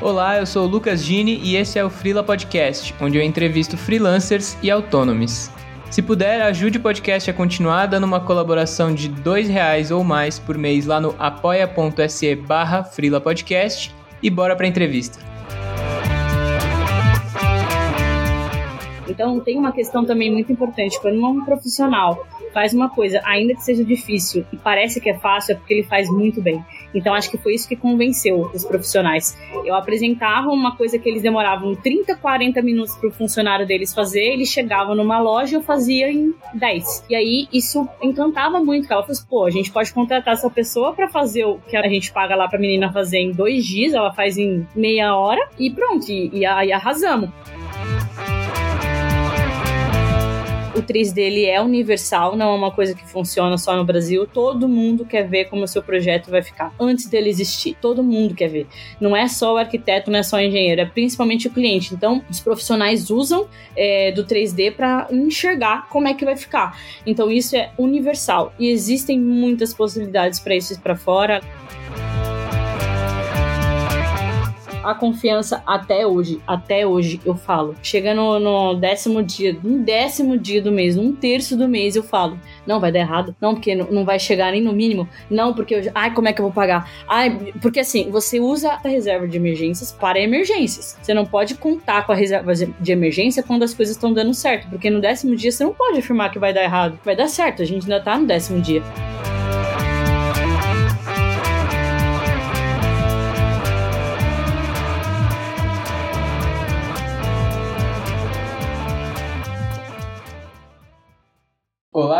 Olá, eu sou o Lucas Gini e esse é o Freela Podcast, onde eu entrevisto freelancers e autônomos. Se puder, ajude o podcast a continuar dando uma colaboração de R$ reais ou mais por mês lá no apoia.se barra Podcast e bora pra entrevista. Então tem uma questão também muito importante, quando um profissional faz uma coisa, ainda que seja difícil e parece que é fácil, é porque ele faz muito bem. Então acho que foi isso que convenceu os profissionais. Eu apresentava uma coisa que eles demoravam 30, 40 minutos para o funcionário deles fazer, eles chegavam numa loja eu fazia em 10. E aí isso encantava muito. Ela falou assim, pô, a gente pode contratar essa pessoa para fazer o que a gente paga lá para a menina fazer em dois dias, ela faz em meia hora e pronto, e, e, e arrasamos o 3D ele é universal, não é uma coisa que funciona só no Brasil. Todo mundo quer ver como o seu projeto vai ficar antes dele existir. Todo mundo quer ver. Não é só o arquiteto, não é só o engenheiro, é principalmente o cliente. Então, os profissionais usam é, do 3D para enxergar como é que vai ficar. Então, isso é universal e existem muitas possibilidades para isso para fora. A confiança até hoje, até hoje eu falo. Chega no, no, décimo dia, no décimo dia do mês, um terço do mês eu falo, não, vai dar errado, não, porque não, não vai chegar nem no mínimo, não, porque eu, ai, como é que eu vou pagar? Ai, porque assim, você usa a reserva de emergências para emergências. Você não pode contar com a reserva de emergência quando as coisas estão dando certo, porque no décimo dia você não pode afirmar que vai dar errado. Vai dar certo, a gente ainda tá no décimo dia.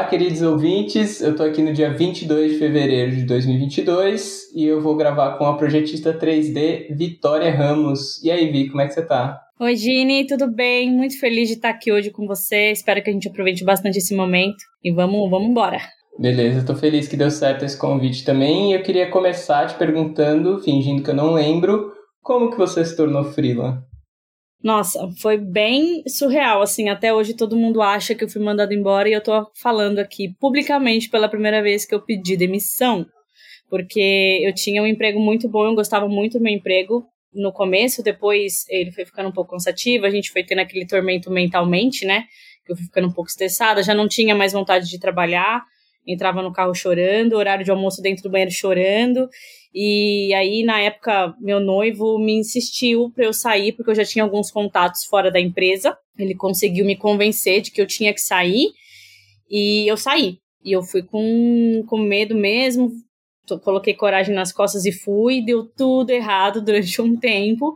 Queridos ouvintes. Eu tô aqui no dia 22 de fevereiro de 2022 e eu vou gravar com a projetista 3D Vitória Ramos. E aí, Vi, como é que você tá? Oi, Gini, tudo bem? Muito feliz de estar aqui hoje com você. Espero que a gente aproveite bastante esse momento e vamos, vamos embora. Beleza, tô feliz que deu certo esse convite também. E eu queria começar te perguntando, fingindo que eu não lembro, como que você se tornou freela? Nossa, foi bem surreal, assim, até hoje todo mundo acha que eu fui mandado embora e eu tô falando aqui publicamente pela primeira vez que eu pedi demissão, porque eu tinha um emprego muito bom, eu gostava muito do meu emprego no começo, depois ele foi ficando um pouco cansativo, a gente foi tendo aquele tormento mentalmente, né, que eu fui ficando um pouco estressada, já não tinha mais vontade de trabalhar, entrava no carro chorando, horário de almoço dentro do banheiro chorando. E aí, na época, meu noivo me insistiu para eu sair, porque eu já tinha alguns contatos fora da empresa. Ele conseguiu me convencer de que eu tinha que sair. E eu saí. E eu fui com, com medo mesmo, coloquei coragem nas costas e fui, deu tudo errado durante um tempo,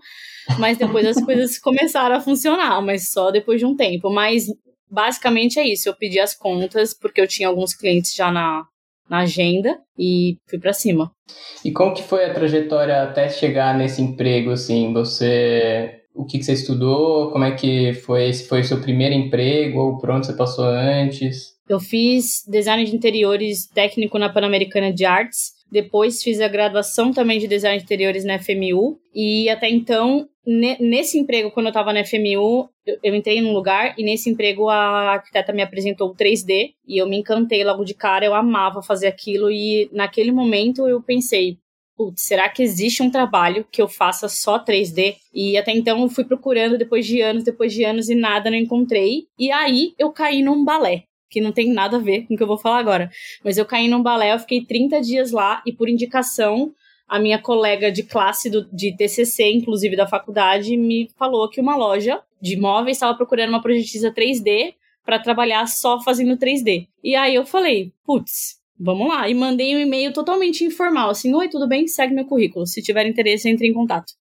mas depois as coisas começaram a funcionar, mas só depois de um tempo. Mas basicamente é isso. Eu pedi as contas porque eu tinha alguns clientes já na, na agenda e fui para cima. E como que foi a trajetória até chegar nesse emprego, assim? Você... O que, que você estudou? Como é que foi? Esse foi o seu primeiro emprego? Ou por onde você passou antes? Eu fiz design de interiores técnico na Pan-Americana de Artes. Depois fiz a graduação também de design de interiores na FMU. E até então nesse emprego, quando eu estava na FMU, eu, eu, entrei num lugar e nesse emprego a arquiteta me apresentou o 3D e eu me encantei logo de cara, eu amava fazer aquilo e naquele momento eu pensei, putz, será que existe um trabalho que eu faça só 3D? E até então eu fui procurando depois de anos, depois de anos e nada não encontrei. E aí eu caí num balé que não tem nada a ver com o que eu vou falar agora. Mas eu caí num balé, eu fiquei 30 dias lá e por indicação a minha colega de classe do, de TCC, inclusive da faculdade, me falou que uma loja de móveis estava procurando uma projetista 3D para trabalhar só fazendo 3D. E aí eu falei, putz, vamos lá. E mandei um e-mail totalmente informal, assim, oi, tudo bem? Segue meu currículo. Se tiver interesse, entre em contato.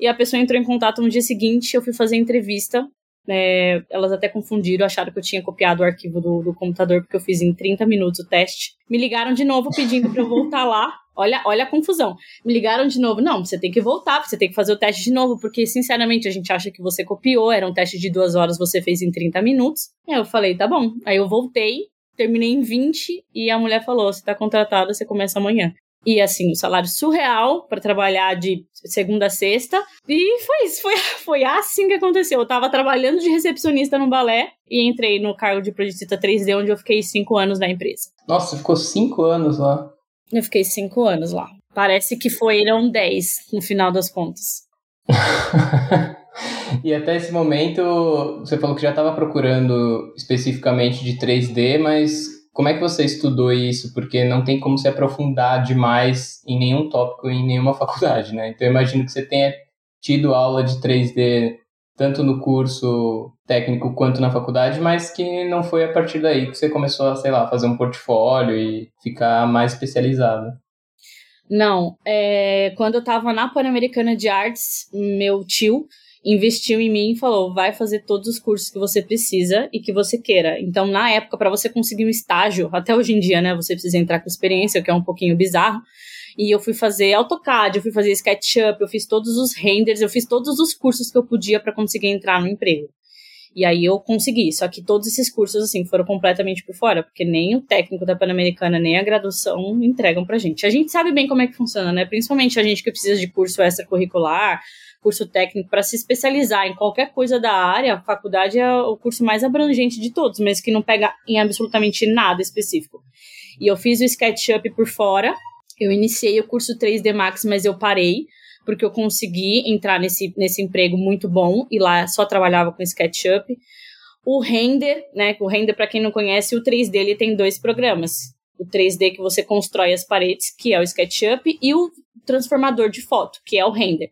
E a pessoa entrou em contato no dia seguinte, eu fui fazer entrevista. É, elas até confundiram, acharam que eu tinha copiado o arquivo do, do computador, porque eu fiz em 30 minutos o teste. Me ligaram de novo pedindo para eu voltar lá Olha, olha a confusão. Me ligaram de novo. Não, você tem que voltar, você tem que fazer o teste de novo, porque, sinceramente, a gente acha que você copiou. Era um teste de duas horas, você fez em 30 minutos. Aí eu falei, tá bom. Aí eu voltei, terminei em 20 e a mulher falou: você tá contratada, você começa amanhã. E assim, o salário surreal para trabalhar de segunda a sexta. E foi isso, foi, foi assim que aconteceu. Eu tava trabalhando de recepcionista no balé e entrei no cargo de projetista 3D, onde eu fiquei cinco anos na empresa. Nossa, ficou cinco anos lá. Eu fiquei cinco anos lá. Parece que foram dez no final das contas. e até esse momento, você falou que já estava procurando especificamente de 3D, mas como é que você estudou isso? Porque não tem como se aprofundar demais em nenhum tópico em nenhuma faculdade, né? Então eu imagino que você tenha tido aula de 3D tanto no curso técnico quanto na faculdade, mas que não foi a partir daí que você começou a, sei lá, fazer um portfólio e ficar mais especializado. Não, é, quando eu estava na Pan-Americana de Artes, meu tio investiu em mim e falou: vai fazer todos os cursos que você precisa e que você queira. Então, na época, para você conseguir um estágio, até hoje em dia, né, você precisa entrar com experiência, o que é um pouquinho bizarro. E eu fui fazer AutoCAD, eu fui fazer SketchUp, eu fiz todos os renders, eu fiz todos os cursos que eu podia para conseguir entrar no emprego. E aí eu consegui, só que todos esses cursos, assim, foram completamente por fora, porque nem o técnico da Pan-Americana, nem a graduação entregam pra gente. A gente sabe bem como é que funciona, né? Principalmente a gente que precisa de curso extracurricular, curso técnico para se especializar em qualquer coisa da área, a faculdade é o curso mais abrangente de todos, mas que não pega em absolutamente nada específico. E eu fiz o SketchUp por fora, eu iniciei o curso 3D Max, mas eu parei, porque eu consegui entrar nesse, nesse emprego muito bom e lá só trabalhava com SketchUp. O render, né? O render, para quem não conhece, o 3D ele tem dois programas. O 3D que você constrói as paredes, que é o SketchUp, e o transformador de foto, que é o render.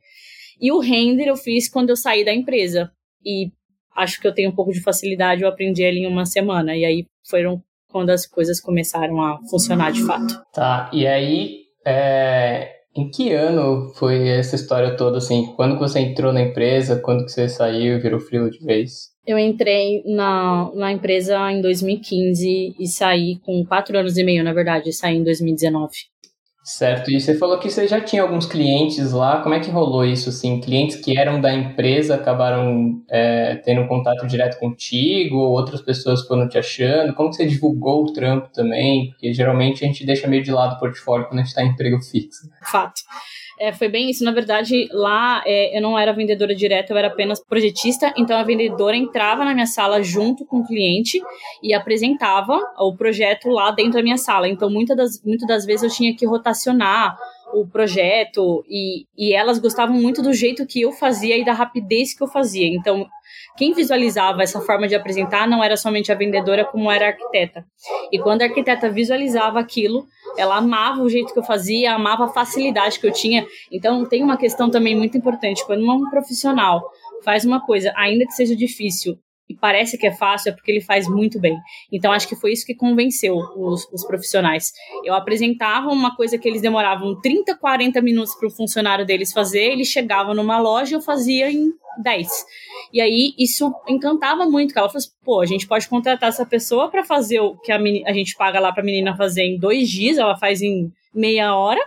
E o render eu fiz quando eu saí da empresa. E acho que eu tenho um pouco de facilidade, eu aprendi ele em uma semana. E aí foram quando as coisas começaram a funcionar de fato. Tá, e aí, é, em que ano foi essa história toda, assim? Quando você entrou na empresa, quando que você saiu e virou frio de vez? Eu entrei na, na empresa em 2015 e saí com quatro anos e meio, na verdade, saí em 2019. Certo, e você falou que você já tinha alguns clientes lá, como é que rolou isso, assim, clientes que eram da empresa acabaram é, tendo contato direto contigo, ou outras pessoas foram te achando, como que você divulgou o trampo também, porque geralmente a gente deixa meio de lado o portfólio quando a gente está em emprego fixo. Fato. É, foi bem isso. Na verdade, lá é, eu não era vendedora direta, eu era apenas projetista. Então a vendedora entrava na minha sala junto com o cliente e apresentava o projeto lá dentro da minha sala. Então muitas das, muitas das vezes eu tinha que rotacionar o projeto e, e elas gostavam muito do jeito que eu fazia e da rapidez que eu fazia. Então quem visualizava essa forma de apresentar não era somente a vendedora, como era a arquiteta. E quando a arquiteta visualizava aquilo, ela amava o jeito que eu fazia, amava a facilidade que eu tinha. Então, tem uma questão também muito importante. Quando um profissional faz uma coisa, ainda que seja difícil, e parece que é fácil, é porque ele faz muito bem. Então, acho que foi isso que convenceu os, os profissionais. Eu apresentava uma coisa que eles demoravam 30, 40 minutos para o funcionário deles fazer, eles chegavam numa loja e eu fazia em 10. E aí isso encantava muito, ela falou assim, pô, a gente pode contratar essa pessoa para fazer o que a, a gente paga lá para a menina fazer em dois dias, ela faz em meia hora,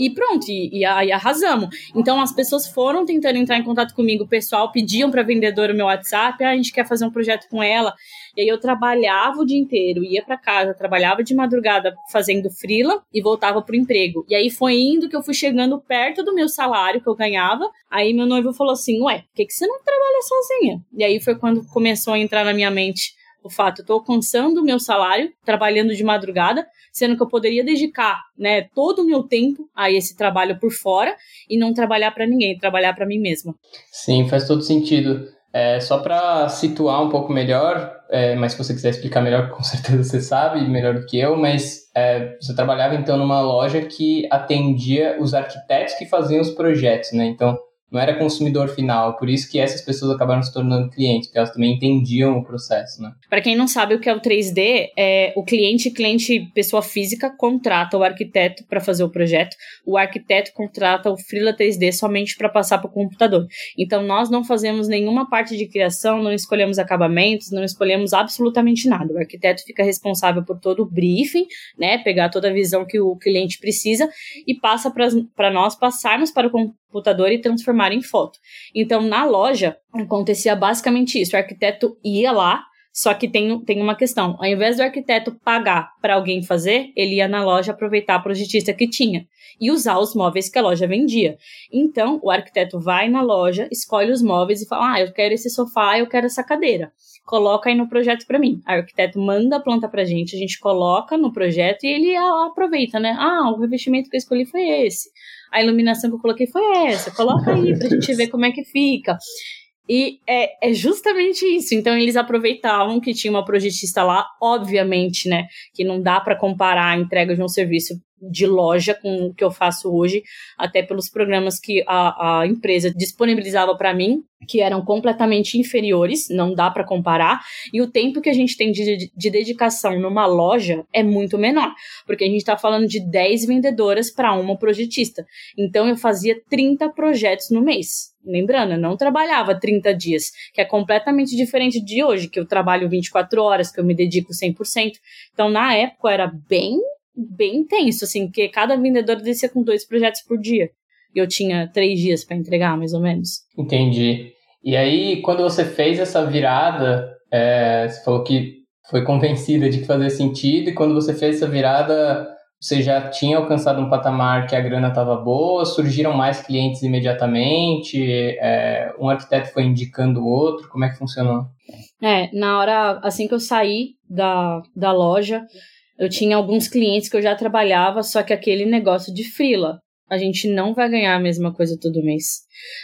e pronto, e, e, e, arrasamos. Então as pessoas foram tentando entrar em contato comigo, o pessoal pediam para vendedora o meu WhatsApp, ah, a gente quer fazer um projeto com ela. E aí eu trabalhava o dia inteiro, ia para casa, trabalhava de madrugada fazendo frila e voltava pro emprego. E aí foi indo que eu fui chegando perto do meu salário que eu ganhava. Aí meu noivo falou assim: "Ué, por que que você não trabalha sozinha?" E aí foi quando começou a entrar na minha mente o fato, eu tô alcançando o meu salário, trabalhando de madrugada, sendo que eu poderia dedicar, né, todo o meu tempo a esse trabalho por fora e não trabalhar para ninguém, trabalhar para mim mesma. Sim, faz todo sentido. É, só para situar um pouco melhor, é, mas se você quiser explicar melhor, com certeza você sabe melhor do que eu, mas é, você trabalhava então numa loja que atendia os arquitetos que faziam os projetos, né? Então, não era consumidor final, por isso que essas pessoas acabaram se tornando clientes, porque elas também entendiam o processo, né? Para quem não sabe o que é o 3D, é o cliente, cliente pessoa física contrata o arquiteto para fazer o projeto, o arquiteto contrata o freela 3D somente para passar para o computador. Então nós não fazemos nenhuma parte de criação, não escolhemos acabamentos, não escolhemos absolutamente nada. O arquiteto fica responsável por todo o briefing, né, pegar toda a visão que o cliente precisa e passa para nós passarmos para o computador e transformar em foto. Então, na loja, acontecia basicamente isso. O arquiteto ia lá, só que tem, tem uma questão. Ao invés do arquiteto pagar para alguém fazer, ele ia na loja aproveitar a projetista que tinha e usar os móveis que a loja vendia. Então, o arquiteto vai na loja, escolhe os móveis e fala: Ah, eu quero esse sofá, eu quero essa cadeira. Coloca aí no projeto para mim. O arquiteto manda a planta pra gente, a gente coloca no projeto e ele aproveita, né? Ah, o revestimento que eu escolhi foi esse. A iluminação que eu coloquei foi essa, coloca aí pra gente ver como é que fica. E é, é justamente isso. Então, eles aproveitavam que tinha uma projetista lá, obviamente, né? Que não dá para comparar a entrega de um serviço de loja com o que eu faço hoje, até pelos programas que a, a empresa disponibilizava para mim, que eram completamente inferiores, não dá para comparar, e o tempo que a gente tem de, de dedicação numa loja é muito menor, porque a gente está falando de 10 vendedoras para uma projetista. Então eu fazia 30 projetos no mês. Lembrando, eu não trabalhava 30 dias, que é completamente diferente de hoje, que eu trabalho 24 horas, que eu me dedico 100%. Então, na época, era bem bem intenso, assim, porque cada vendedor descia com dois projetos por dia. E eu tinha três dias para entregar, mais ou menos. Entendi. E aí, quando você fez essa virada, é, você falou que foi convencida de que fazia sentido, e quando você fez essa virada, você já tinha alcançado um patamar que a grana estava boa, surgiram mais clientes imediatamente, é, um arquiteto foi indicando o outro, como é que funcionou? É, na hora, assim que eu saí da, da loja, eu tinha alguns clientes que eu já trabalhava, só que aquele negócio de frila. A gente não vai ganhar a mesma coisa todo mês.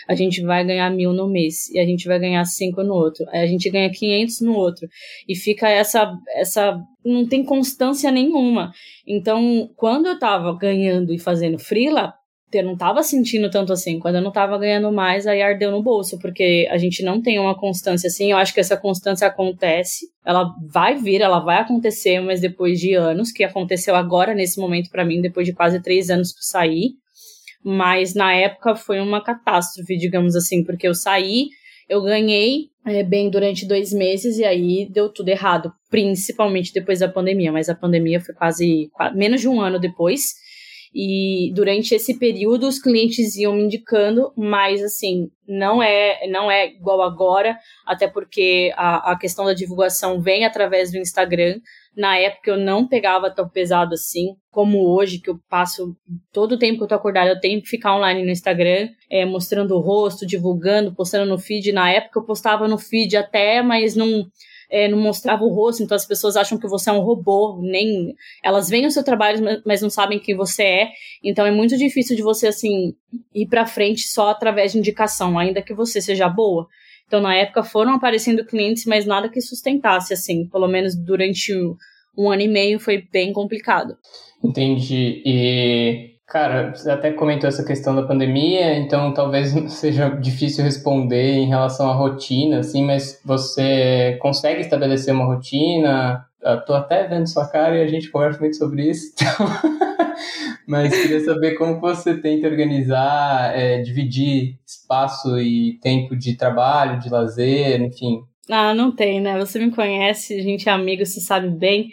A gente vai ganhar mil no mês e a gente vai ganhar cinco no outro. Aí a gente ganha 500 no outro. E fica essa, essa. Não tem constância nenhuma. Então, quando eu tava ganhando e fazendo frila, eu não tava sentindo tanto assim. Quando eu não tava ganhando mais, aí ardeu no bolso, porque a gente não tem uma constância assim. Eu acho que essa constância acontece, ela vai vir, ela vai acontecer, mas depois de anos, que aconteceu agora, nesse momento, para mim, depois de quase três anos que eu saí. Mas na época foi uma catástrofe, digamos assim, porque eu saí, eu ganhei é, bem durante dois meses e aí deu tudo errado, principalmente depois da pandemia. Mas a pandemia foi quase, quase menos de um ano depois. E durante esse período os clientes iam me indicando, mas assim, não é não é igual agora, até porque a, a questão da divulgação vem através do Instagram. Na época eu não pegava tão pesado assim, como hoje, que eu passo todo o tempo que eu tô acordada, eu tenho que ficar online no Instagram, é, mostrando o rosto, divulgando, postando no feed. Na época eu postava no feed até, mas não é, não mostrava o rosto, então as pessoas acham que você é um robô, nem elas veem o seu trabalho, mas não sabem quem você é. Então é muito difícil de você assim ir para frente só através de indicação, ainda que você seja boa. Então na época foram aparecendo clientes, mas nada que sustentasse assim, pelo menos durante um ano e meio foi bem complicado. Entendi. E Cara, você até comentou essa questão da pandemia, então talvez seja difícil responder em relação à rotina, assim, mas você consegue estabelecer uma rotina? Eu tô até vendo sua cara e a gente conversa muito sobre isso, então... mas queria saber como você tenta organizar, é, dividir espaço e tempo de trabalho, de lazer, enfim. Ah, não tem, né? Você me conhece, a gente é amigo, você sabe bem.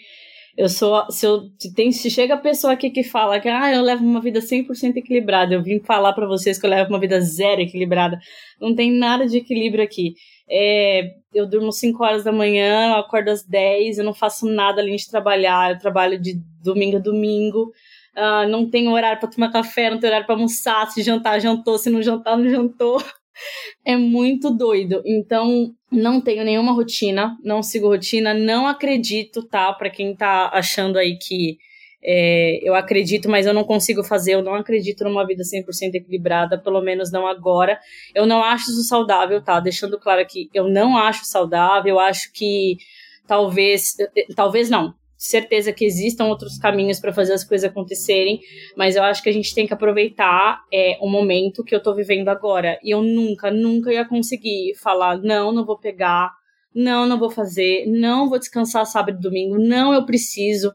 Eu sou. Se, eu, se, tem, se chega a pessoa aqui que fala que ah, eu levo uma vida 100% equilibrada, eu vim falar para vocês que eu levo uma vida zero equilibrada. Não tem nada de equilíbrio aqui. É, eu durmo 5 horas da manhã, eu acordo às 10, eu não faço nada além de trabalhar, eu trabalho de domingo a domingo. Uh, não tenho horário para tomar café, não tenho horário para almoçar, se jantar, jantou, se não jantar, não jantou. é muito doido. Então, não tenho nenhuma rotina, não sigo rotina, não acredito, tá? Para quem tá achando aí que é, eu acredito, mas eu não consigo fazer, eu não acredito numa vida 100% equilibrada, pelo menos não agora. Eu não acho isso saudável, tá? Deixando claro aqui, eu não acho saudável, eu acho que talvez, talvez não, certeza que existam outros caminhos para fazer as coisas acontecerem, mas eu acho que a gente tem que aproveitar é, o momento que eu tô vivendo agora. E eu nunca, nunca ia conseguir falar, não, não vou pegar, não, não vou fazer, não vou descansar sábado e domingo, não, eu preciso.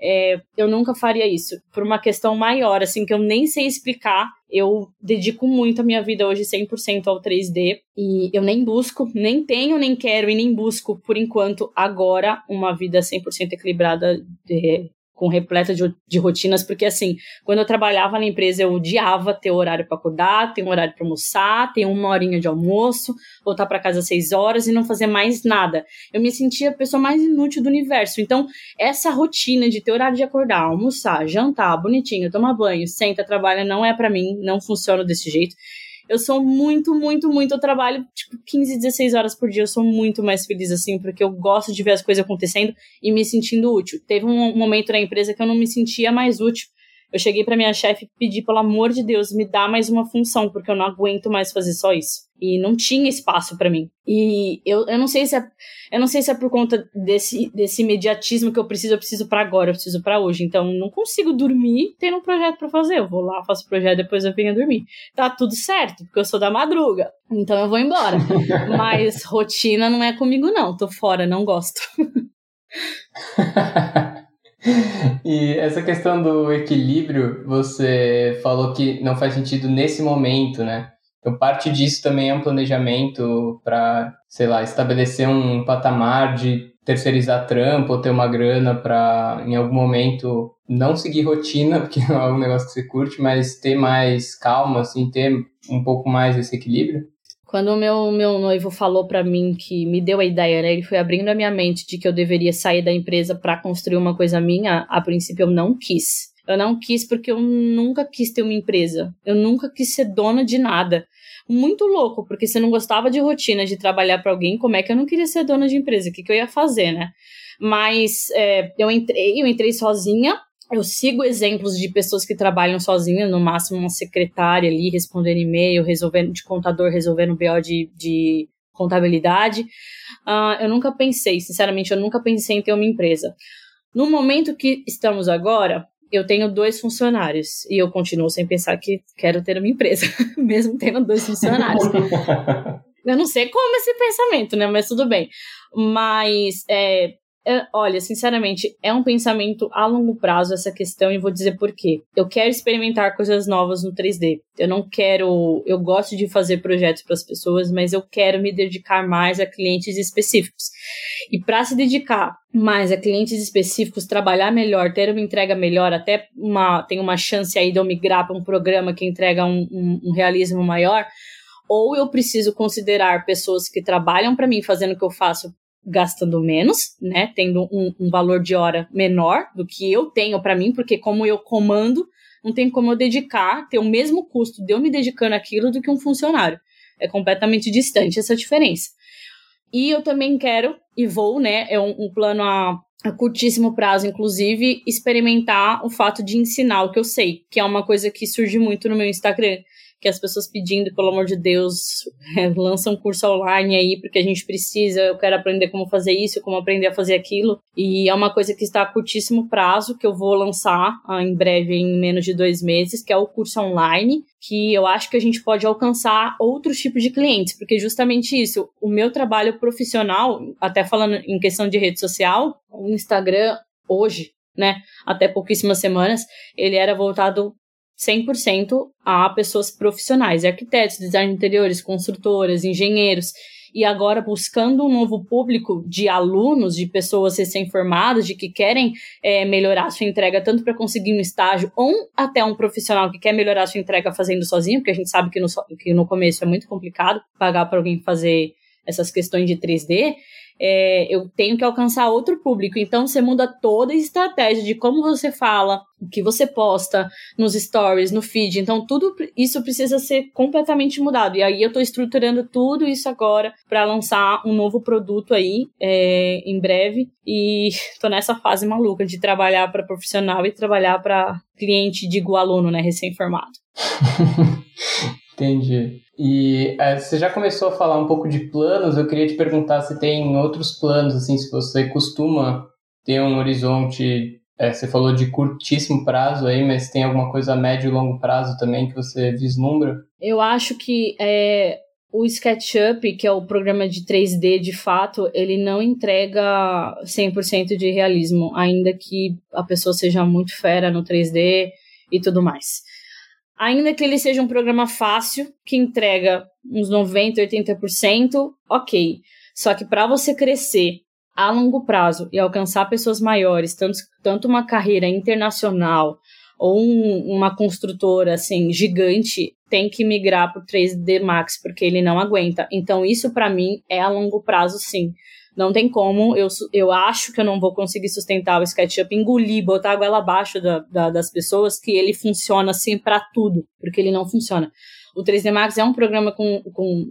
É, eu nunca faria isso. Por uma questão maior, assim, que eu nem sei explicar, eu dedico muito a minha vida hoje 100% ao 3D e eu nem busco, nem tenho, nem quero e nem busco, por enquanto, agora, uma vida 100% equilibrada de, com repleta de, de, rotinas, porque assim, quando eu trabalhava na empresa, eu odiava ter horário para acordar, ter um horário para almoçar, ter uma horinha de almoço, voltar para casa às seis horas e não fazer mais nada. Eu me sentia a pessoa mais inútil do universo. Então, essa rotina de ter horário de acordar, almoçar, jantar, bonitinho, tomar banho, senta, trabalha, não é para mim, não funciona desse jeito. Eu sou muito, muito, muito. Eu trabalho tipo 15, 16 horas por dia. Eu sou muito mais feliz assim, porque eu gosto de ver as coisas acontecendo e me sentindo útil. Teve um momento na empresa que eu não me sentia mais útil. Eu cheguei para minha chefe e pedi, pelo amor de Deus, me dá mais uma função, porque eu não aguento mais fazer só isso. E não tinha espaço para mim. E eu, eu não sei se é, eu não sei se é por conta desse, desse imediatismo que eu preciso, eu preciso para agora, eu preciso para hoje. Então não consigo dormir tendo um projeto para fazer. Eu vou lá, faço o projeto, depois eu venho dormir. Tá tudo certo, porque eu sou da madruga. Então eu vou embora. Mas rotina não é comigo não, tô fora, não gosto. e essa questão do equilíbrio, você falou que não faz sentido nesse momento, né? Então, parte disso também é um planejamento para, sei lá, estabelecer um patamar de terceirizar trampo ou ter uma grana para, em algum momento, não seguir rotina, porque não é um negócio que você curte, mas ter mais calma, assim, ter um pouco mais esse equilíbrio? Quando o meu, meu noivo falou para mim que me deu a ideia, né, ele foi abrindo a minha mente de que eu deveria sair da empresa para construir uma coisa minha, a princípio eu não quis. Eu não quis porque eu nunca quis ter uma empresa. Eu nunca quis ser dona de nada. Muito louco, porque se eu não gostava de rotina, de trabalhar para alguém, como é que eu não queria ser dona de empresa? O que, que eu ia fazer, né? Mas é, eu entrei, eu entrei sozinha, eu sigo exemplos de pessoas que trabalham sozinhas, no máximo uma secretária ali, respondendo e-mail, resolvendo de contador, resolvendo BO de, de contabilidade. Uh, eu nunca pensei, sinceramente, eu nunca pensei em ter uma empresa. No momento que estamos agora, eu tenho dois funcionários e eu continuo sem pensar que quero ter uma empresa, mesmo tendo dois funcionários. eu não sei como esse pensamento, né? Mas tudo bem. Mas é, olha, sinceramente, é um pensamento a longo prazo essa questão e vou dizer por quê. Eu quero experimentar coisas novas no 3D. Eu não quero. Eu gosto de fazer projetos para as pessoas, mas eu quero me dedicar mais a clientes específicos. E para se dedicar mais a clientes específicos, trabalhar melhor, ter uma entrega melhor, até uma, tem uma chance aí de eu migrar para um programa que entrega um, um, um realismo maior ou eu preciso considerar pessoas que trabalham para mim fazendo o que eu faço gastando menos, né, tendo um, um valor de hora menor do que eu tenho para mim, porque como eu comando, não tem como eu dedicar, ter o mesmo custo de eu me dedicando aquilo do que um funcionário. É completamente distante essa diferença. E eu também quero, e vou, né, é um, um plano a, a curtíssimo prazo, inclusive, experimentar o fato de ensinar o que eu sei, que é uma coisa que surge muito no meu Instagram que as pessoas pedindo, pelo amor de Deus, é, lança um curso online aí, porque a gente precisa, eu quero aprender como fazer isso, como aprender a fazer aquilo. E é uma coisa que está a curtíssimo prazo, que eu vou lançar ah, em breve, em menos de dois meses, que é o curso online, que eu acho que a gente pode alcançar outros tipos de clientes, porque justamente isso, o meu trabalho profissional, até falando em questão de rede social, o Instagram hoje, né, até pouquíssimas semanas, ele era voltado 100% a pessoas profissionais, arquitetos, design de interiores, construtoras, engenheiros, e agora buscando um novo público de alunos, de pessoas recém-formadas, de que querem é, melhorar sua entrega tanto para conseguir um estágio ou até um profissional que quer melhorar sua entrega fazendo sozinho, porque a gente sabe que no, que no começo é muito complicado pagar para alguém fazer essas questões de 3D, é, eu tenho que alcançar outro público. Então você muda toda a estratégia de como você fala, o que você posta nos stories, no feed. Então tudo isso precisa ser completamente mudado. E aí eu estou estruturando tudo isso agora para lançar um novo produto aí é, em breve. E estou nessa fase maluca de trabalhar para profissional e trabalhar para cliente, digo aluno, né, recém-formado. Entendi. E é, você já começou a falar um pouco de planos. Eu queria te perguntar se tem outros planos, assim, se você costuma ter um horizonte. É, você falou de curtíssimo prazo aí, mas tem alguma coisa a médio e longo prazo também que você vislumbra? Eu acho que é, o SketchUp, que é o programa de 3D de fato, ele não entrega 100% de realismo, ainda que a pessoa seja muito fera no 3D e tudo mais. Ainda que ele seja um programa fácil, que entrega uns 90, 80%, ok. Só que para você crescer a longo prazo e alcançar pessoas maiores, tanto, tanto uma carreira internacional ou um, uma construtora assim gigante, tem que migrar para o 3D Max porque ele não aguenta. Então isso para mim é a longo prazo, sim. Não tem como, eu, eu acho que eu não vou conseguir sustentar o SketchUp, engolir, botar a goela abaixo da, da, das pessoas, que ele funciona assim para tudo, porque ele não funciona. O 3D Max é um programa com, com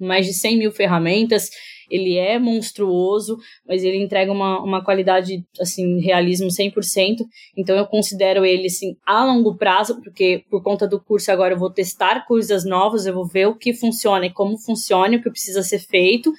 mais de 100 mil ferramentas, ele é monstruoso, mas ele entrega uma, uma qualidade, assim, realismo 100%. Então eu considero ele, assim, a longo prazo, porque por conta do curso agora eu vou testar coisas novas, eu vou ver o que funciona e como funciona, o que precisa ser feito.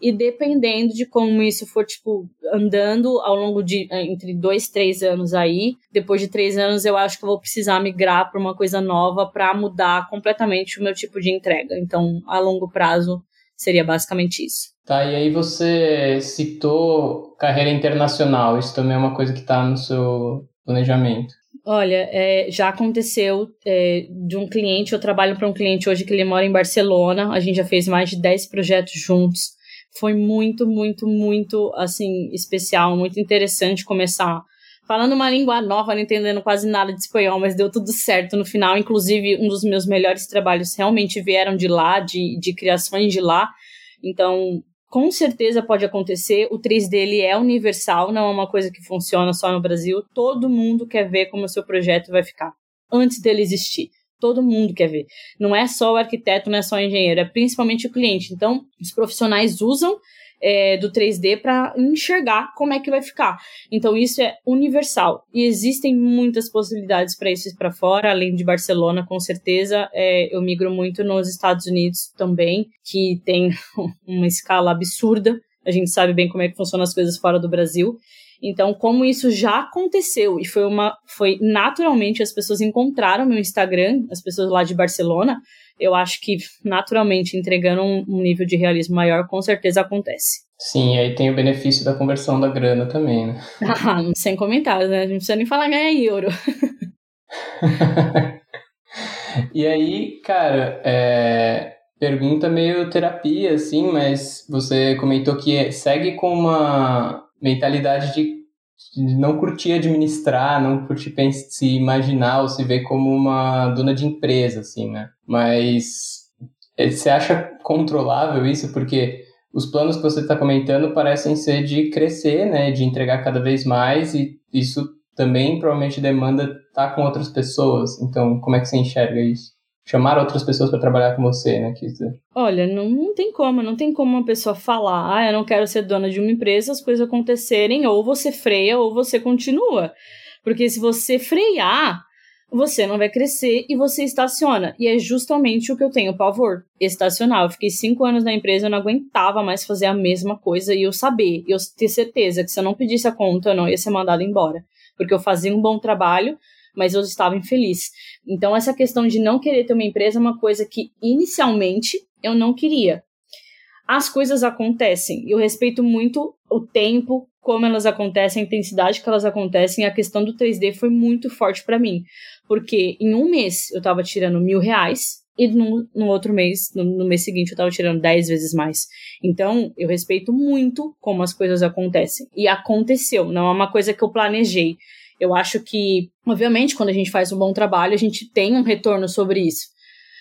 E dependendo de como isso for, tipo, andando ao longo de eh, entre dois, três anos aí, depois de três anos eu acho que eu vou precisar migrar para uma coisa nova para mudar completamente o meu tipo de entrega. Então, a longo prazo, seria basicamente isso. Tá, e aí você citou carreira internacional, isso também é uma coisa que está no seu planejamento. Olha, é, já aconteceu é, de um cliente, eu trabalho para um cliente hoje que ele mora em Barcelona, a gente já fez mais de 10 projetos juntos. Foi muito, muito, muito, assim, especial, muito interessante começar falando uma língua nova, não entendendo quase nada de espanhol, mas deu tudo certo no final. Inclusive, um dos meus melhores trabalhos realmente vieram de lá, de, de criações de lá. Então, com certeza pode acontecer. O 3D ele é universal, não é uma coisa que funciona só no Brasil. Todo mundo quer ver como o seu projeto vai ficar antes dele existir. Todo mundo quer ver. Não é só o arquiteto, não é só o engenheiro, é principalmente o cliente. Então, os profissionais usam é, do 3D para enxergar como é que vai ficar. Então isso é universal e existem muitas possibilidades para isso para fora, além de Barcelona, com certeza. É, eu migro muito nos Estados Unidos também, que tem uma escala absurda. A gente sabe bem como é que funcionam as coisas fora do Brasil. Então, como isso já aconteceu e foi uma foi naturalmente as pessoas encontraram meu Instagram, as pessoas lá de Barcelona, eu acho que naturalmente entregando um, um nível de realismo maior, com certeza acontece. Sim, aí tem o benefício da conversão da grana também, né? Ah, sem comentários, né? A gente não precisa nem falar ganhar euro. e aí, cara, é... pergunta meio terapia, assim, mas você comentou que segue com uma mentalidade de não curtir administrar, não curtir se imaginar ou se ver como uma dona de empresa, assim, né? Mas eh, você acha controlável isso? Porque os planos que você está comentando parecem ser de crescer, né? De entregar cada vez mais e isso também provavelmente demanda estar tá com outras pessoas. Então, como é que você enxerga isso? Chamar outras pessoas para trabalhar com você, né, Kisa? Olha, não, não tem como, não tem como uma pessoa falar, ah, eu não quero ser dona de uma empresa, as coisas acontecerem, ou você freia ou você continua. Porque se você frear, você não vai crescer e você estaciona. E é justamente o que eu tenho pavor, estacionar. Eu fiquei cinco anos na empresa, eu não aguentava mais fazer a mesma coisa e eu saber, eu ter certeza que se eu não pedisse a conta, eu não ia ser mandado embora. Porque eu fazia um bom trabalho, mas eu estava infeliz. Então, essa questão de não querer ter uma empresa é uma coisa que, inicialmente, eu não queria. As coisas acontecem. Eu respeito muito o tempo, como elas acontecem, a intensidade que elas acontecem. A questão do 3D foi muito forte para mim. Porque em um mês eu estava tirando mil reais e no, no outro mês, no, no, mês seguinte, eu estava tirando dez vezes mais. Então, eu respeito muito como as coisas acontecem. E aconteceu, não é uma coisa que eu planejei. Eu acho que, obviamente, quando a gente faz um bom trabalho, a gente tem um retorno sobre isso.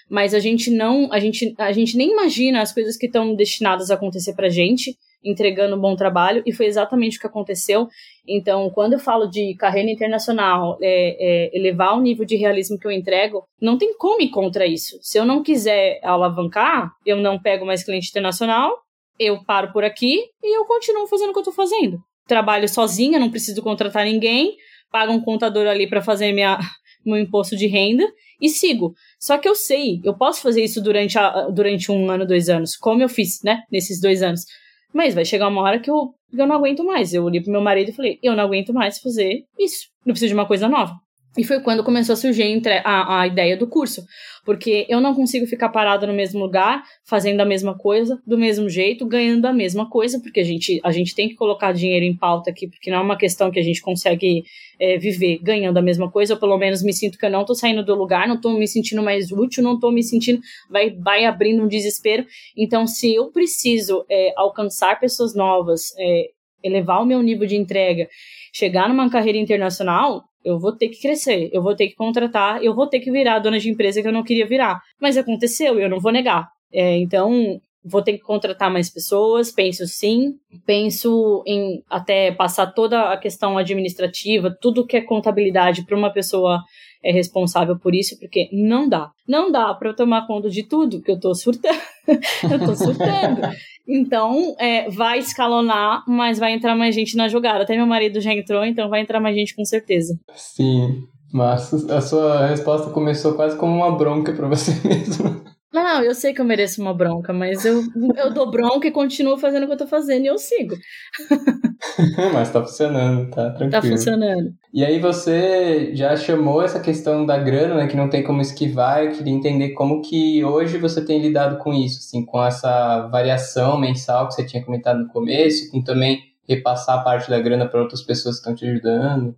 Mas a gente não, a gente, a gente nem imagina as coisas que estão destinadas a acontecer pra gente, entregando um bom trabalho, e foi exatamente o que aconteceu. Então, quando eu falo de carreira internacional, é, é, elevar o nível de realismo que eu entrego, não tem como ir contra isso. Se eu não quiser alavancar, eu não pego mais cliente internacional, eu paro por aqui e eu continuo fazendo o que eu estou fazendo. Trabalho sozinha, não preciso contratar ninguém, pago um contador ali para fazer minha, meu imposto de renda e sigo. Só que eu sei, eu posso fazer isso durante, a, durante um ano, dois anos, como eu fiz, né, nesses dois anos. Mas vai chegar uma hora que eu, eu não aguento mais. Eu olhei pro meu marido e falei, eu não aguento mais fazer isso. Eu preciso de uma coisa nova. E foi quando começou a surgir a, a ideia do curso. Porque eu não consigo ficar parada no mesmo lugar, fazendo a mesma coisa, do mesmo jeito, ganhando a mesma coisa, porque a gente, a gente tem que colocar dinheiro em pauta aqui, porque não é uma questão que a gente consegue é, viver ganhando a mesma coisa, ou pelo menos me sinto que eu não tô saindo do lugar, não tô me sentindo mais útil, não tô me sentindo. Vai, vai abrindo um desespero. Então, se eu preciso é, alcançar pessoas novas, é, elevar o meu nível de entrega, chegar numa carreira internacional, eu vou ter que crescer, eu vou ter que contratar, eu vou ter que virar dona de empresa que eu não queria virar. Mas aconteceu e eu não vou negar. É, então, vou ter que contratar mais pessoas, penso sim, penso em até passar toda a questão administrativa, tudo que é contabilidade para uma pessoa é responsável por isso, porque não dá. Não dá para eu tomar conta de tudo, que eu tô surtando. eu tô surtando. Então, é, vai escalonar, mas vai entrar mais gente na jogada. Até meu marido já entrou, então vai entrar mais gente com certeza. Sim, mas a sua resposta começou quase como uma bronca para você mesmo. Não, eu sei que eu mereço uma bronca, mas eu, eu dou bronca e continuo fazendo o que eu tô fazendo e eu sigo. mas tá funcionando, tá tranquilo. Tá funcionando. E aí você já chamou essa questão da grana, né, que não tem como esquivar. Eu queria entender como que hoje você tem lidado com isso, assim, com essa variação mensal que você tinha comentado no começo, com também repassar parte da grana para outras pessoas que estão te ajudando.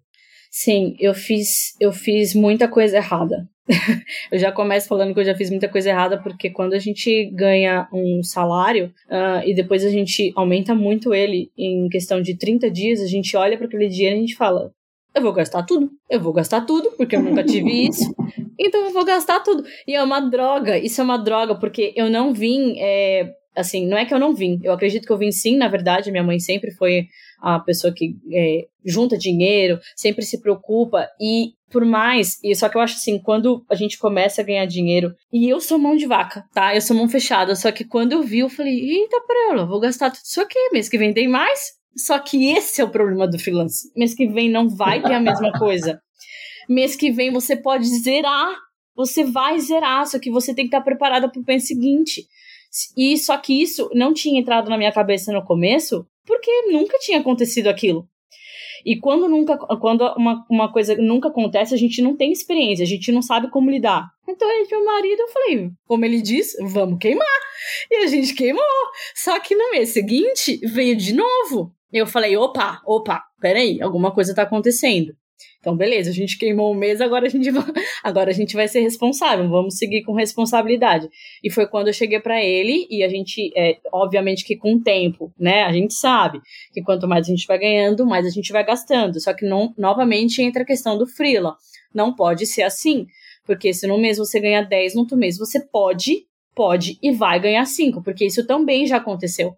Sim, eu fiz, eu fiz muita coisa errada. eu já começo falando que eu já fiz muita coisa errada, porque quando a gente ganha um salário uh, e depois a gente aumenta muito ele em questão de 30 dias, a gente olha para aquele dinheiro e a gente fala: eu vou gastar tudo, eu vou gastar tudo, porque eu nunca tive isso, então eu vou gastar tudo. E é uma droga, isso é uma droga, porque eu não vim. É, assim, não é que eu não vim, eu acredito que eu vim sim, na verdade, minha mãe sempre foi a pessoa que é, junta dinheiro, sempre se preocupa e por mais, e só que eu acho assim, quando a gente começa a ganhar dinheiro, e eu sou mão de vaca, tá? Eu sou mão fechada, só que quando eu vi, eu falei, eita, ela, vou gastar tudo isso aqui, mês que vem tem mais. Só que esse é o problema do freelance. Mês que vem não vai ter a mesma coisa. Mês que vem você pode zerar, você vai zerar, só que você tem que estar preparada para o mês seguinte. E só que isso não tinha entrado na minha cabeça no começo, porque nunca tinha acontecido aquilo. E quando nunca, quando uma, uma coisa nunca acontece, a gente não tem experiência, a gente não sabe como lidar. Então ele meu marido, eu falei, como ele disse, vamos queimar. E a gente queimou. Só que no mês seguinte veio de novo. Eu falei, opa, opa, peraí, alguma coisa tá acontecendo. Então, beleza, a gente queimou o mês, agora a gente vai, agora a gente vai ser responsável, vamos seguir com responsabilidade. E foi quando eu cheguei para ele e a gente, é, obviamente que com o tempo, né, a gente sabe que quanto mais a gente vai ganhando, mais a gente vai gastando. Só que não, novamente entra a questão do freela. Não pode ser assim, porque se no mês você ganha 10, no outro mês você pode, pode e vai ganhar 5, porque isso também já aconteceu.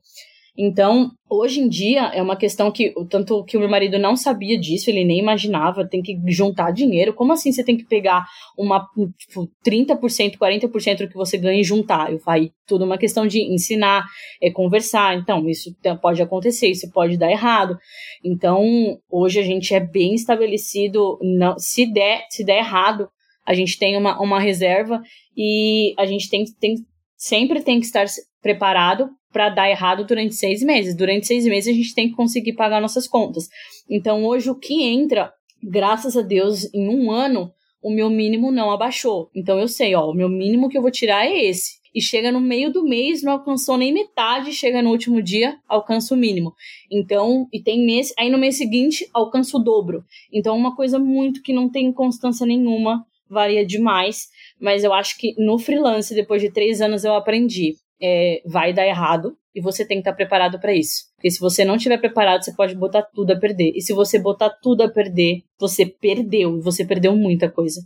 Então, hoje em dia, é uma questão que, tanto que o meu marido não sabia disso, ele nem imaginava, tem que juntar dinheiro. Como assim você tem que pegar uma, tipo, 30%, 40% do que você ganha e juntar? Eu falei, tudo uma questão de ensinar, é conversar. Então, isso pode acontecer, isso pode dar errado. Então, hoje a gente é bem estabelecido, não, se der, se der errado, a gente tem uma, uma reserva e a gente tem, tem sempre tem que estar preparado para dar errado durante seis meses. Durante seis meses a gente tem que conseguir pagar nossas contas. Então hoje o que entra, graças a Deus, em um ano, o meu mínimo não abaixou. Então eu sei, ó, o meu mínimo que eu vou tirar é esse. E chega no meio do mês, não alcançou nem metade, chega no último dia, alcança o mínimo. Então, e tem mês, aí no mês seguinte, alcança o dobro. Então, uma coisa muito que não tem constância nenhuma, varia demais. Mas eu acho que no freelance, depois de três anos, eu aprendi é, vai dar errado e você tem que estar preparado para isso. Porque se você não estiver preparado, você pode botar tudo a perder. E se você botar tudo a perder, você perdeu. Você perdeu muita coisa.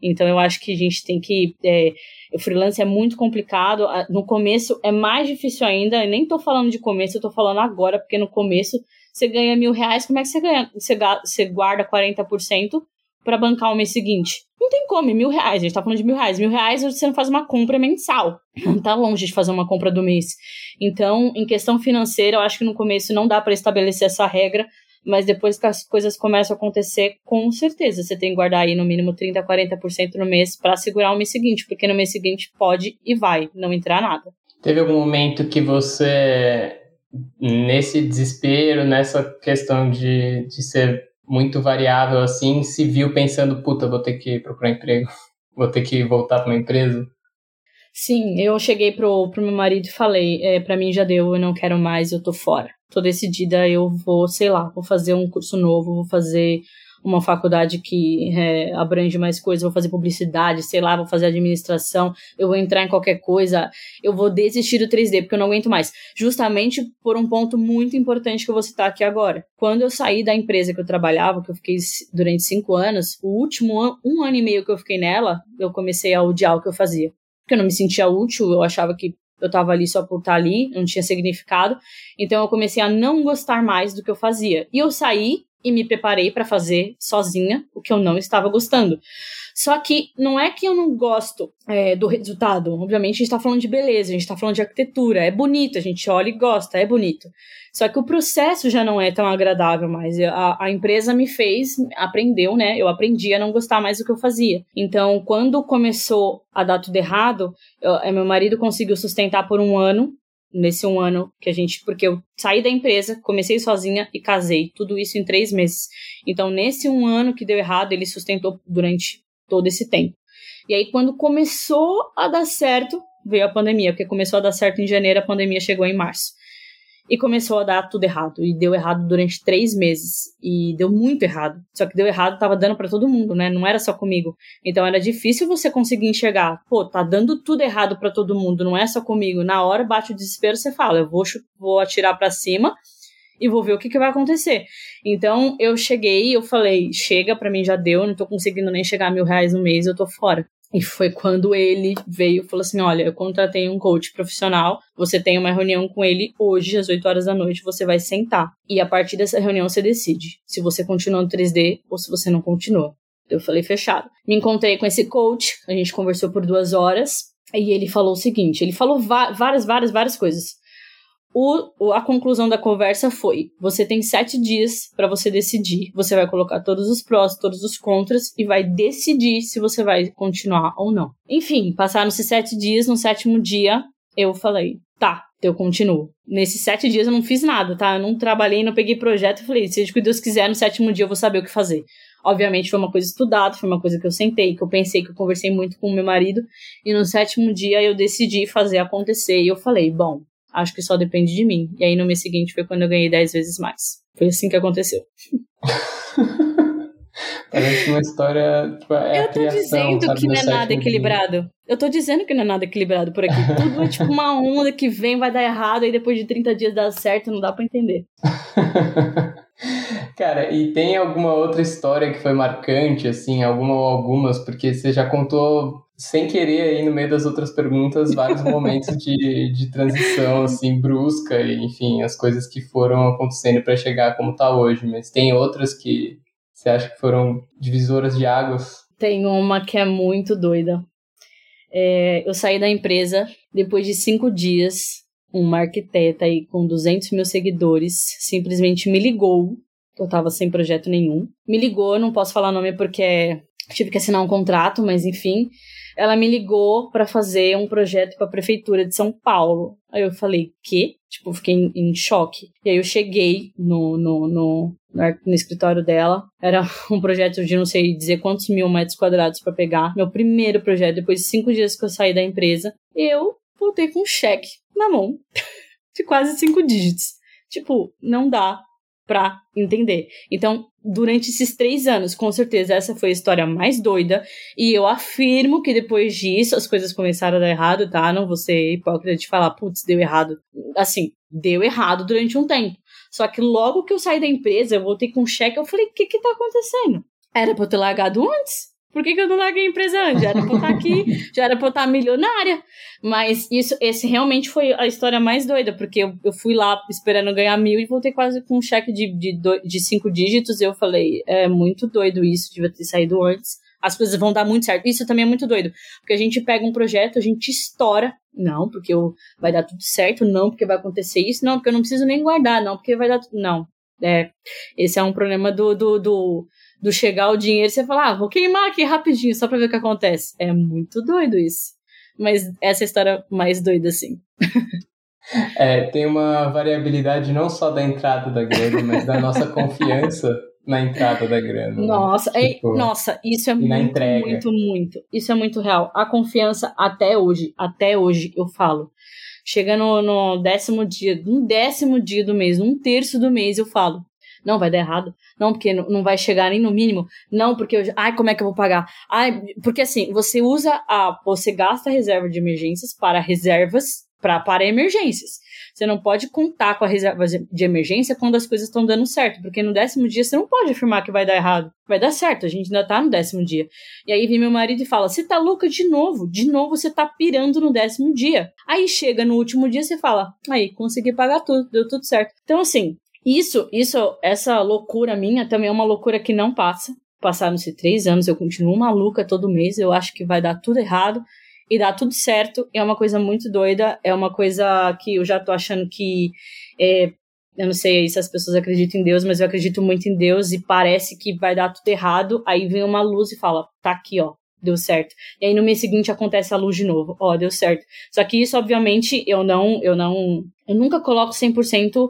Então eu acho que a gente tem que. É, o freelance é muito complicado. No começo é mais difícil ainda. Eu nem tô falando de começo, eu tô falando agora, porque no começo você ganha mil reais. Como é que você ganha? Você, você guarda 40% para bancar o mês seguinte? Não tem como, mil reais, a gente tá falando de mil reais. Mil reais você não faz uma compra mensal. Não tá longe de fazer uma compra do mês. Então, em questão financeira, eu acho que no começo não dá para estabelecer essa regra, mas depois que as coisas começam a acontecer, com certeza você tem que guardar aí no mínimo 30, 40% no mês para segurar o mês seguinte, porque no mês seguinte pode e vai não entrar nada. Teve algum momento que você, nesse desespero, nessa questão de, de ser muito variável assim, se viu pensando, puta, vou ter que procurar emprego, vou ter que voltar para uma empresa? Sim, eu cheguei pro, pro meu marido e falei, é, para mim já deu, eu não quero mais, eu tô fora. Tô decidida, eu vou, sei lá, vou fazer um curso novo, vou fazer uma faculdade que é, abrange mais coisas, vou fazer publicidade, sei lá, vou fazer administração, eu vou entrar em qualquer coisa, eu vou desistir do 3D, porque eu não aguento mais. Justamente por um ponto muito importante que eu vou citar aqui agora. Quando eu saí da empresa que eu trabalhava, que eu fiquei durante cinco anos, o último an um ano e meio que eu fiquei nela, eu comecei a odiar o que eu fazia. Porque eu não me sentia útil, eu achava que eu tava ali só por estar ali, não tinha significado. Então eu comecei a não gostar mais do que eu fazia. E eu saí e me preparei para fazer sozinha o que eu não estava gostando. Só que não é que eu não gosto é, do resultado. Obviamente, a gente está falando de beleza, a gente está falando de arquitetura. É bonito, a gente olha e gosta, é bonito. Só que o processo já não é tão agradável mais. A, a empresa me fez, aprendeu, né? Eu aprendi a não gostar mais do que eu fazia. Então, quando começou a dar tudo errado, eu, é, meu marido conseguiu sustentar por um ano nesse um ano que a gente. Porque eu saí da empresa, comecei sozinha e casei. Tudo isso em três meses. Então, nesse um ano que deu errado, ele sustentou durante todo esse tempo. E aí, quando começou a dar certo, veio a pandemia, porque começou a dar certo em janeiro, a pandemia chegou em março. E começou a dar tudo errado. E deu errado durante três meses. E deu muito errado. Só que deu errado, tava dando para todo mundo, né? Não era só comigo. Então era difícil você conseguir enxergar. Pô, tá dando tudo errado para todo mundo, não é só comigo. Na hora bate o desespero, você fala, eu vou, vou atirar para cima e vou ver o que, que vai acontecer. Então eu cheguei, eu falei, chega, para mim já deu, não tô conseguindo nem chegar a mil reais no mês, eu tô fora. E foi quando ele veio e falou assim: Olha, eu contratei um coach profissional, você tem uma reunião com ele hoje, às 8 horas da noite, você vai sentar. E a partir dessa reunião você decide se você continua no 3D ou se você não continua. Eu falei, fechado. Me encontrei com esse coach, a gente conversou por duas horas, e ele falou o seguinte: ele falou várias, várias, várias coisas. O, a conclusão da conversa foi: você tem sete dias para você decidir. Você vai colocar todos os prós, todos os contras e vai decidir se você vai continuar ou não. Enfim, passaram-se sete dias. No sétimo dia, eu falei: tá, eu continuo. Nesses sete dias eu não fiz nada, tá? Eu não trabalhei, não peguei projeto. Eu falei: seja o que Deus quiser, no sétimo dia eu vou saber o que fazer. Obviamente foi uma coisa estudada, foi uma coisa que eu sentei, que eu pensei, que eu conversei muito com o meu marido. E no sétimo dia eu decidi fazer acontecer. E eu falei: bom, acho que só depende de mim. E aí no mês seguinte foi quando eu ganhei 10 vezes mais. Foi assim que aconteceu. Parece uma história. Tipo, é eu tô criação, dizendo que não é nada equilibrado. Dia. Eu tô dizendo que não é nada equilibrado por aqui. Tudo é tipo uma onda que vem, vai dar errado, e depois de 30 dias dá certo, não dá para entender. Cara, e tem alguma outra história que foi marcante, assim, alguma ou algumas, porque você já contou sem querer aí no meio das outras perguntas vários momentos de, de transição assim brusca e enfim as coisas que foram acontecendo para chegar como tá hoje. Mas tem outras que você acha que foram divisoras de águas? Tem uma que é muito doida. É, eu saí da empresa depois de cinco dias uma arquiteta aí com 200 mil seguidores simplesmente me ligou eu tava sem projeto nenhum. Me ligou não posso falar nome porque tive que assinar um contrato mas enfim ela me ligou para fazer um projeto para a prefeitura de São Paulo. Aí eu falei, que? Tipo, fiquei em, em, choque. E aí eu cheguei no, no, no, no, escritório dela. Era um projeto de não sei dizer quantos mil metros quadrados para pegar. Meu primeiro projeto, depois de cinco dias que eu saí da empresa. Eu voltei com um cheque na mão de quase cinco dígitos. Tipo, não dá pra entender. Então, durante esses três anos, com certeza essa foi a história mais doida. E eu afirmo que depois disso as coisas começaram a dar errado, tá? Não vou ser hipócrita de falar, putz, deu errado. Assim, deu errado durante um tempo. Só que logo que eu saí da empresa, eu voltei com um cheque, eu falei, o que que tá acontecendo? Era pra eu ter largado antes? Por que, que eu não larguei a empresa antes? Já era pra eu estar aqui, já era pra eu estar milionária. Mas isso, esse realmente foi a história mais doida, porque eu, eu fui lá esperando ganhar mil e voltei quase com um cheque de, de, de cinco dígitos. E eu falei, é muito doido isso, devia ter saído antes. As coisas vão dar muito certo. Isso também é muito doido. Porque a gente pega um projeto, a gente estoura. Não, porque eu, vai dar tudo certo. Não, porque vai acontecer isso. Não, porque eu não preciso nem guardar. Não, porque vai dar tudo. Não. É, esse é um problema do, do, do do chegar o dinheiro e você falar, ah, vou queimar aqui rapidinho só pra ver o que acontece. É muito doido isso. Mas essa é a história mais doida, assim. É, tem uma variabilidade não só da entrada da grana, mas da nossa confiança na entrada da grana. Né? Nossa, né? tipo, é, nossa, isso é muito, muito, muito. Isso é muito real. A confiança até hoje, até hoje eu falo. Chega no, no décimo dia, um décimo dia do mês, um terço do mês, eu falo. Não, vai dar errado. Não, porque não vai chegar nem no mínimo. Não, porque eu. Ai, como é que eu vou pagar? Ai, porque assim, você usa a. Você gasta a reserva de emergências para reservas pra, para emergências. Você não pode contar com a reserva de emergência quando as coisas estão dando certo, porque no décimo dia você não pode afirmar que vai dar errado. Vai dar certo, a gente ainda tá no décimo dia. E aí vem meu marido e fala: Você tá louca de novo? De novo você tá pirando no décimo dia. Aí chega no último dia você fala: Aí, consegui pagar tudo, deu tudo certo. Então, assim, Isso, isso, essa loucura minha também é uma loucura que não passa. Passaram-se três anos, eu continuo maluca todo mês, eu acho que vai dar tudo errado e dá tudo certo. É uma coisa muito doida, é uma coisa que eu já tô achando que. É, eu não sei se as pessoas acreditam em Deus, mas eu acredito muito em Deus e parece que vai dar tudo errado. Aí vem uma luz e fala: tá aqui, ó, deu certo. E aí no mês seguinte acontece a luz de novo, ó, deu certo. Só que isso, obviamente, eu não, eu não, eu nunca coloco 100%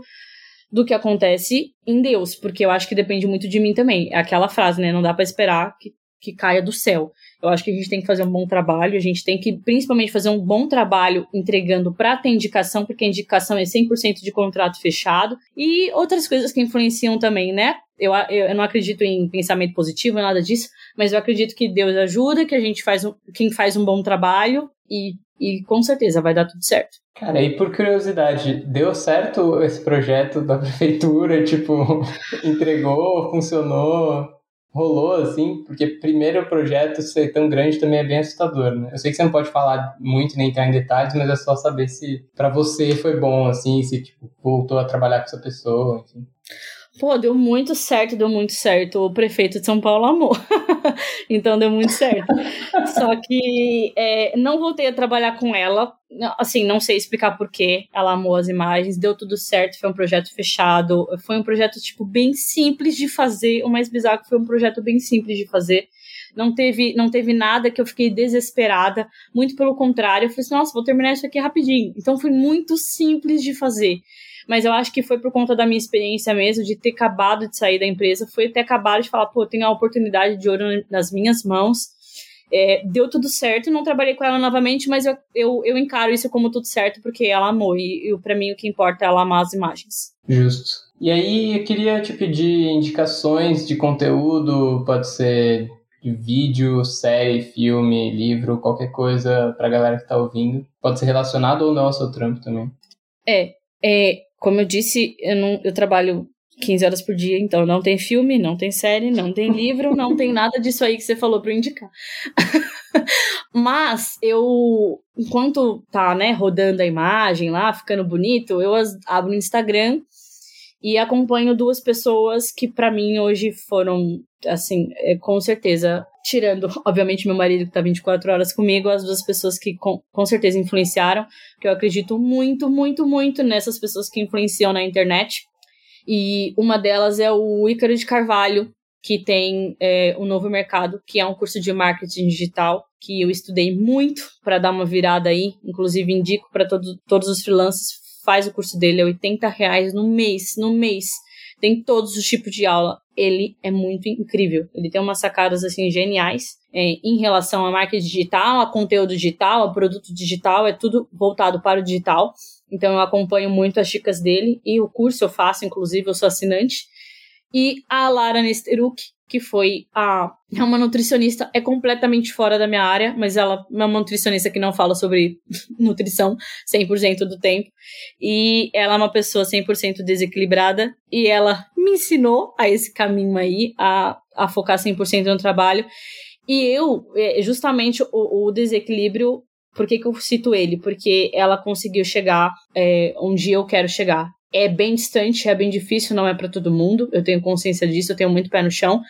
do que acontece em Deus, porque eu acho que depende muito de mim também. É aquela frase, né? Não dá para esperar que, que caia do céu. Eu acho que a gente tem que fazer um bom trabalho, a gente tem que principalmente fazer um bom trabalho entregando para ter indicação, porque a indicação é 100% de contrato fechado, e outras coisas que influenciam também, né? Eu, eu, eu, não acredito em pensamento positivo, nada disso, mas eu acredito que Deus ajuda, que a gente faz um, quem faz um bom trabalho e, e com certeza vai dar tudo certo. Cara, e por curiosidade, deu certo esse projeto da prefeitura? Tipo, entregou, funcionou? rolou, assim, porque primeiro projeto ser tão grande também é bem assustador, né? Eu sei que você não pode falar muito nem entrar em detalhes, mas é só saber se para você foi bom, assim, se, tipo, voltou a trabalhar com essa pessoa, enfim. Pô, deu muito certo, deu muito certo. O prefeito de São Paulo amou. então deu muito certo. Só que é, não voltei a trabalhar com ela. Assim, não sei explicar porquê. Ela amou as imagens, deu tudo certo. Foi um projeto fechado. Foi um projeto, tipo, bem simples de fazer. O mais bizarro foi um projeto bem simples de fazer. Não teve, não teve nada que eu fiquei desesperada. Muito pelo contrário, eu falei assim, nossa, vou terminar isso aqui rapidinho. Então foi muito simples de fazer mas eu acho que foi por conta da minha experiência mesmo, de ter acabado de sair da empresa, foi ter acabado de falar, pô, tenho a oportunidade de ouro nas minhas mãos. É, deu tudo certo, não trabalhei com ela novamente, mas eu, eu, eu encaro isso como tudo certo, porque ela amou, e, e para mim o que importa é ela amar as imagens. Justo. E aí eu queria te pedir indicações de conteúdo, pode ser de vídeo, série, filme, livro, qualquer coisa pra galera que tá ouvindo. Pode ser relacionado ou não ao seu trampo também. É, é como eu disse, eu, não, eu trabalho 15 horas por dia, então não tem filme, não tem série, não tem livro, não tem nada disso aí que você falou para indicar. Mas eu, enquanto tá, né, rodando a imagem lá, ficando bonito, eu abro o Instagram e acompanho duas pessoas que para mim hoje foram, assim, é, com certeza, tirando, obviamente, meu marido que tá 24 horas comigo, as duas pessoas que com, com certeza influenciaram, que eu acredito muito, muito, muito nessas pessoas que influenciam na internet. E uma delas é o Ícaro de Carvalho, que tem é, um novo mercado, que é um curso de marketing digital, que eu estudei muito para dar uma virada aí. Inclusive, indico para todo, todos os freelancers, faz o curso dele, é 80 reais no mês, no mês. Tem todos os tipos de aula. Ele é muito incrível. Ele tem umas sacadas assim geniais é, em relação a marketing digital, a conteúdo digital, a produto digital, é tudo voltado para o digital. Então eu acompanho muito as dicas dele e o curso eu faço, inclusive, eu sou assinante. E a Lara Nesteruk, que foi a é uma nutricionista, é completamente fora da minha área, mas ela é uma nutricionista que não fala sobre nutrição 100% do tempo. E ela é uma pessoa 100% desequilibrada e ela me ensinou a esse caminho aí, a, a focar 100% no trabalho. E eu, é, justamente o, o desequilíbrio, por que, que eu cito ele? Porque ela conseguiu chegar é, onde eu quero chegar. É bem distante, é bem difícil, não é para todo mundo. Eu tenho consciência disso, eu tenho muito pé no chão.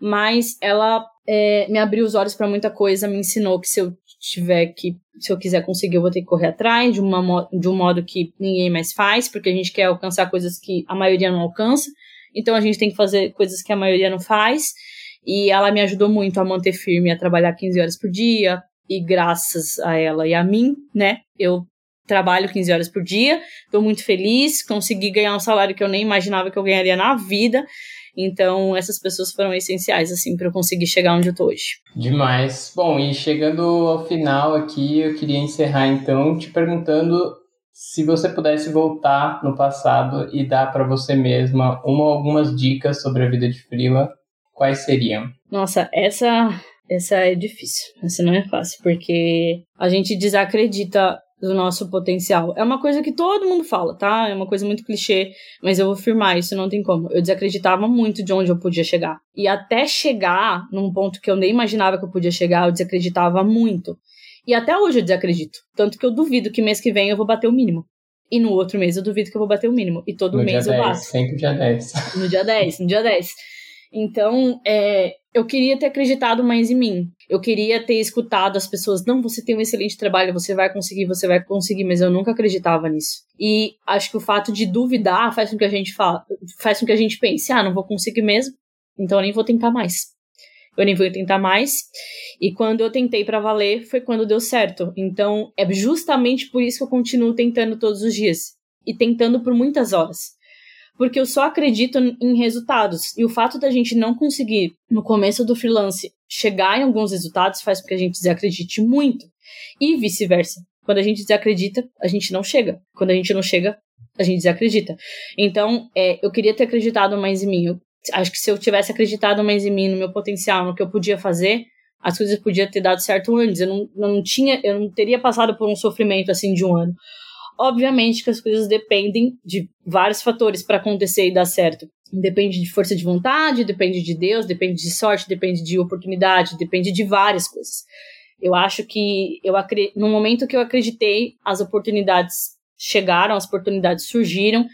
Mas ela é, me abriu os olhos para muita coisa, me ensinou que se eu tiver que, se eu quiser conseguir, eu vou ter que correr atrás de, uma, de um modo que ninguém mais faz, porque a gente quer alcançar coisas que a maioria não alcança. Então a gente tem que fazer coisas que a maioria não faz. E ela me ajudou muito a manter firme, a trabalhar 15 horas por dia. E graças a ela e a mim, né, eu trabalho 15 horas por dia, estou muito feliz, consegui ganhar um salário que eu nem imaginava que eu ganharia na vida. Então, essas pessoas foram essenciais, assim, para eu conseguir chegar onde eu tô hoje. Demais. Bom, e chegando ao final aqui, eu queria encerrar então te perguntando se você pudesse voltar no passado e dar para você mesma uma ou algumas dicas sobre a vida de Frila, quais seriam? Nossa, essa essa é difícil. Essa não é fácil, porque a gente desacredita do nosso potencial. É uma coisa que todo mundo fala, tá? É uma coisa muito clichê, mas eu vou afirmar isso, não tem como. Eu desacreditava muito de onde eu podia chegar. E até chegar num ponto que eu nem imaginava que eu podia chegar, eu desacreditava muito. E até hoje eu desacredito. Tanto que eu duvido que mês que vem eu vou bater o mínimo. E no outro mês eu duvido que eu vou bater o mínimo. E todo no mês eu 10, bato. Sempre dia 10. No dia 10, no dia 10. Então, é, eu queria ter acreditado mais em mim. Eu queria ter escutado as pessoas. Não, você tem um excelente trabalho, você vai conseguir, você vai conseguir, mas eu nunca acreditava nisso. E acho que o fato de duvidar faz com que a gente fala, faz com que a gente pense, ah, não vou conseguir mesmo, então eu nem vou tentar mais. Eu nem vou tentar mais. E quando eu tentei para valer, foi quando deu certo. Então, é justamente por isso que eu continuo tentando todos os dias. E tentando por muitas horas porque eu só acredito em resultados. E o fato da gente não conseguir, no começo do freelance, chegar em alguns resultados faz com que a gente desacredite muito. E vice-versa. Quando a gente desacredita, a gente não chega. Quando a gente não chega, a gente desacredita. Então, é, eu queria ter acreditado mais em mim. Eu acho que se eu tivesse acreditado mais em mim, no meu potencial, no que eu podia fazer, as coisas podiam ter dado certo antes. Eu não, não tinha, eu não teria passado por um sofrimento assim de um ano. Obviamente que as coisas dependem de vários fatores para acontecer e dar certo. Depende de força de vontade, depende de Deus, depende de sorte, depende de oportunidade, depende de várias coisas. Eu acho que eu no momento que eu acreditei, as oportunidades chegaram, as oportunidades surgiram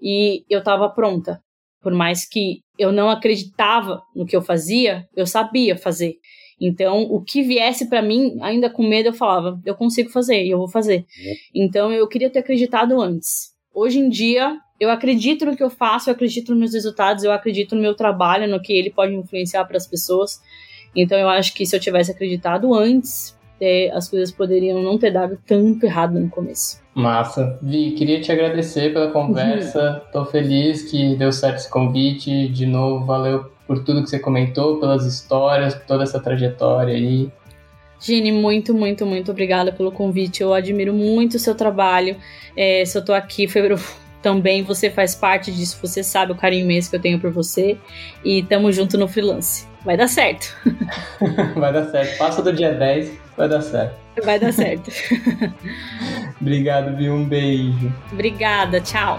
e eu estava pronta. Por mais que eu não acreditava no que eu fazia, eu sabia fazer. Então, o que viesse para mim, ainda com medo, eu falava, eu consigo fazer e eu vou fazer. Então, eu queria ter acreditado antes. Hoje em dia, eu acredito no que eu faço, eu acredito nos meus resultados, eu acredito no meu trabalho, no que ele pode influenciar para as pessoas. Então, eu acho que se eu tivesse acreditado antes, é, as coisas poderiam não ter dado tanto errado no começo. Massa. Vi, queria te agradecer pela conversa. Uhum. Tô feliz que deu certo esse convite. De novo, valeu por tudo que você comentou, pelas histórias, por toda essa trajetória aí. Gini, muito, muito, muito obrigada pelo convite. Eu admiro muito o seu trabalho. É, se eu tô aqui, foi também você faz parte disso. Você sabe o carinho imenso que eu tenho por você. E tamo junto no freelance. Vai dar certo. vai dar certo. Passa do dia 10, vai dar certo. Vai dar certo. Obrigado, viu? Um beijo. Obrigada, tchau.